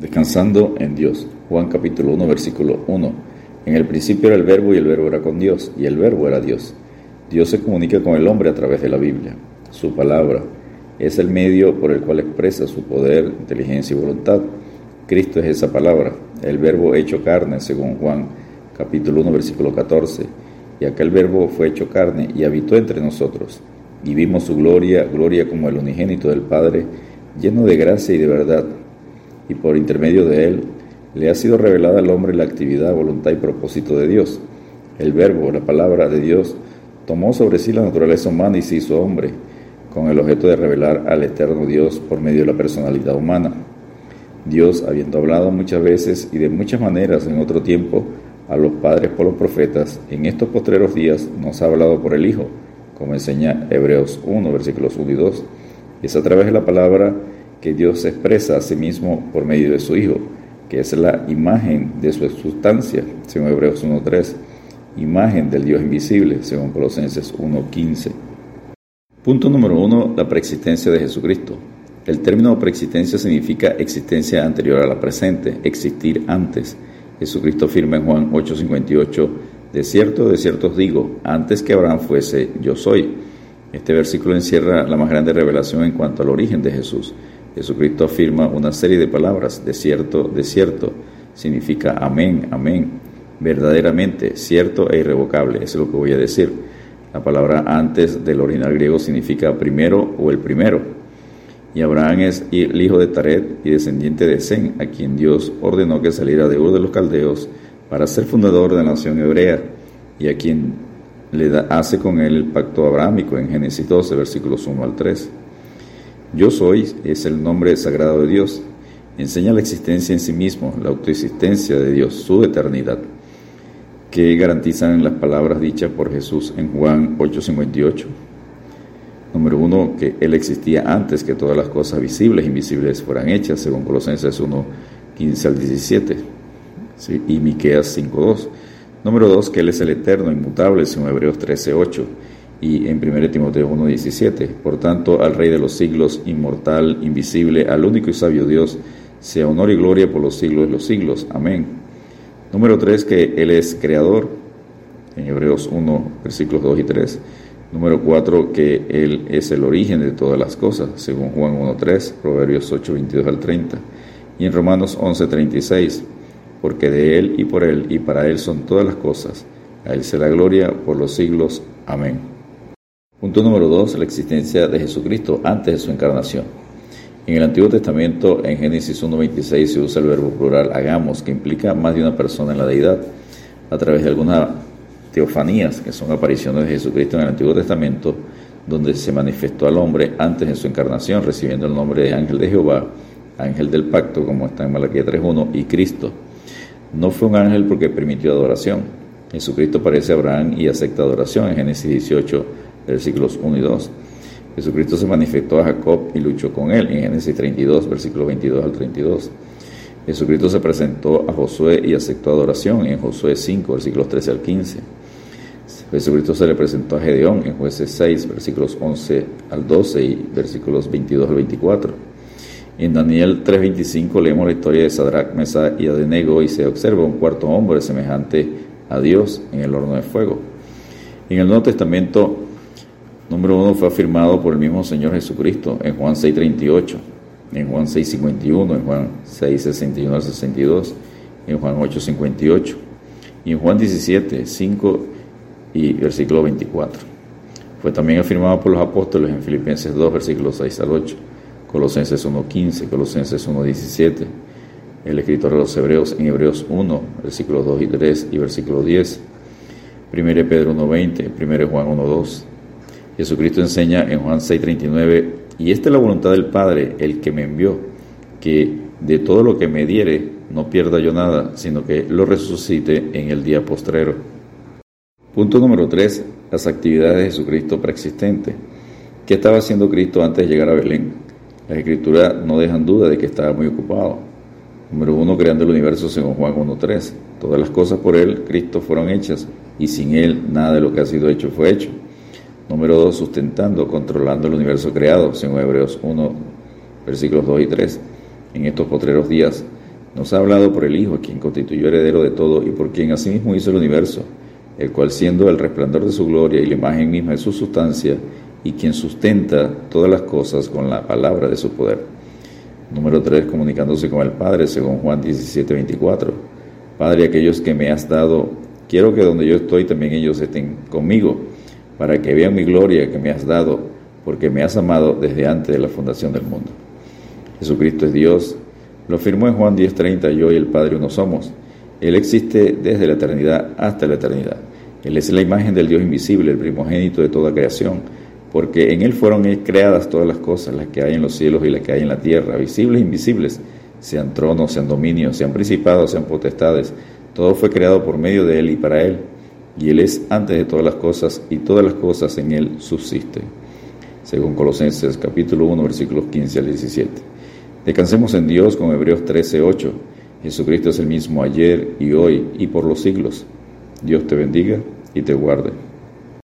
Descansando en Dios. Juan capítulo 1, versículo 1. En el principio era el verbo y el verbo era con Dios y el verbo era Dios. Dios se comunica con el hombre a través de la Biblia. Su palabra es el medio por el cual expresa su poder, inteligencia y voluntad. Cristo es esa palabra, el verbo hecho carne, según Juan capítulo 1, versículo 14. Y aquel verbo fue hecho carne y habitó entre nosotros. Y vimos su gloria, gloria como el unigénito del Padre, lleno de gracia y de verdad y por intermedio de él le ha sido revelada al hombre la actividad, voluntad y propósito de Dios. El verbo, la palabra de Dios, tomó sobre sí la naturaleza humana y se hizo hombre, con el objeto de revelar al eterno Dios por medio de la personalidad humana. Dios, habiendo hablado muchas veces y de muchas maneras en otro tiempo a los padres por los profetas, en estos postreros días nos ha hablado por el Hijo, como enseña Hebreos 1, versículos 1 y 2. Es a través de la palabra que Dios expresa a sí mismo por medio de su Hijo, que es la imagen de su sustancia, según Hebreos 1.3, imagen del Dios invisible, según Colosenses 1.15. Punto número uno, la preexistencia de Jesucristo. El término preexistencia significa existencia anterior a la presente, existir antes. Jesucristo afirma en Juan 8:58, de cierto, de cierto os digo, antes que Abraham fuese, yo soy. Este versículo encierra la más grande revelación en cuanto al origen de Jesús. Jesucristo afirma una serie de palabras, de cierto, de cierto, significa amén, amén, verdaderamente, cierto e irrevocable, eso es lo que voy a decir. La palabra antes del original griego significa primero o el primero. Y Abraham es el hijo de Taret y descendiente de Zen, a quien Dios ordenó que saliera de Ur de los Caldeos para ser fundador de la nación hebrea, y a quien le hace con él el pacto abrámico en Génesis 12, versículos 1 al 3. Yo soy es el nombre sagrado de Dios. Enseña la existencia en sí mismo, la autoexistencia de Dios, su eternidad, que garantizan las palabras dichas por Jesús en Juan 8:58. Número uno, que Él existía antes que todas las cosas visibles e invisibles fueran hechas, según Colosenses 1, 15 al 17, y Miqueas 5.2. Número dos, que Él es el eterno, inmutable, según Hebreos 13.8 y en 1 Timoteo 1.17. Por tanto, al Rey de los siglos, inmortal, invisible, al único y sabio Dios, sea honor y gloria por los siglos de los siglos. Amén. Número 3, que Él es creador, en Hebreos 1, versículos 2 y 3. Número 4, que Él es el origen de todas las cosas, según Juan 1.3, Proverbios 8, 22 al 30. Y en Romanos 11.36, porque de Él y por Él y para Él son todas las cosas. A Él la gloria por los siglos. Amén. Punto número dos, la existencia de Jesucristo antes de su encarnación. En el Antiguo Testamento, en Génesis 1.26, se usa el verbo plural hagamos, que implica más de una persona en la deidad, a través de algunas teofanías, que son apariciones de Jesucristo en el Antiguo Testamento, donde se manifestó al hombre antes de su encarnación, recibiendo el nombre de ángel de Jehová, ángel del pacto, como está en Malaquía 3.1, y Cristo. No fue un ángel porque permitió adoración. Jesucristo parece a Abraham y acepta adoración en Génesis 18 versículos 1 y 2. Jesucristo se manifestó a Jacob y luchó con él en Génesis 32, versículos 22 al 32. Jesucristo se presentó a Josué y aceptó adoración en Josué 5, versículos 13 al 15. Jesucristo se le presentó a Gedeón en Jueces 6, versículos 11 al 12 y versículos 22 al 24. En Daniel 3:25 leemos la historia de Sadrach, Mesa y Adenego y se observa un cuarto hombre semejante a Dios en el horno de fuego. En el Nuevo Testamento Número uno fue afirmado por el mismo Señor Jesucristo en Juan 6.38, en Juan 6.51, en Juan 6.61 al 62, en Juan 8.58 y en Juan 17, 5 y versículo 24. Fue también afirmado por los apóstoles en Filipenses 2, versículos 6 al 8, Colosenses 1.15, Colosenses 1.17, el escritor de los Hebreos en Hebreos 1, versículos 2 y 3 y versículo 10, 1 Pedro 1.20, 1 Juan 1.2, Jesucristo enseña en Juan 6:39, y esta es la voluntad del Padre, el que me envió, que de todo lo que me diere no pierda yo nada, sino que lo resucite en el día postrero. Punto número 3. Las actividades de Jesucristo preexistente. ¿Qué estaba haciendo Cristo antes de llegar a Belén? Las escrituras no dejan duda de que estaba muy ocupado. Número 1. Creando el universo según Juan 1.3. Todas las cosas por Él, Cristo, fueron hechas, y sin Él nada de lo que ha sido hecho fue hecho. Número 2, sustentando, controlando el universo creado, según Hebreos 1, versículos 2 y 3. En estos potreros días Nos ha hablado por el Hijo, quien constituyó heredero de todo y por quien asimismo hizo el universo, el cual siendo el resplandor de su gloria y la imagen misma de su sustancia, y quien sustenta todas las cosas con la palabra de su poder. Número 3. Comunicándose con el Padre, según Juan 17, 24. Padre, aquellos que me has dado, quiero que donde yo estoy también ellos estén conmigo, para que vean mi gloria que me has dado, porque me has amado desde antes de la fundación del mundo. Jesucristo es Dios, lo afirmó en Juan 10:30, yo y el Padre uno somos. Él existe desde la eternidad hasta la eternidad. Él es la imagen del Dios invisible, el primogénito de toda creación, porque en Él fueron creadas todas las cosas, las que hay en los cielos y las que hay en la tierra, visibles e invisibles, sean tronos, sean dominios, sean principados, sean potestades. Todo fue creado por medio de Él y para Él. Y Él es antes de todas las cosas y todas las cosas en Él subsisten. Según Colosenses capítulo 1 versículos 15 al 17. Descansemos en Dios con Hebreos 13, 8. Jesucristo es el mismo ayer y hoy y por los siglos. Dios te bendiga y te guarde.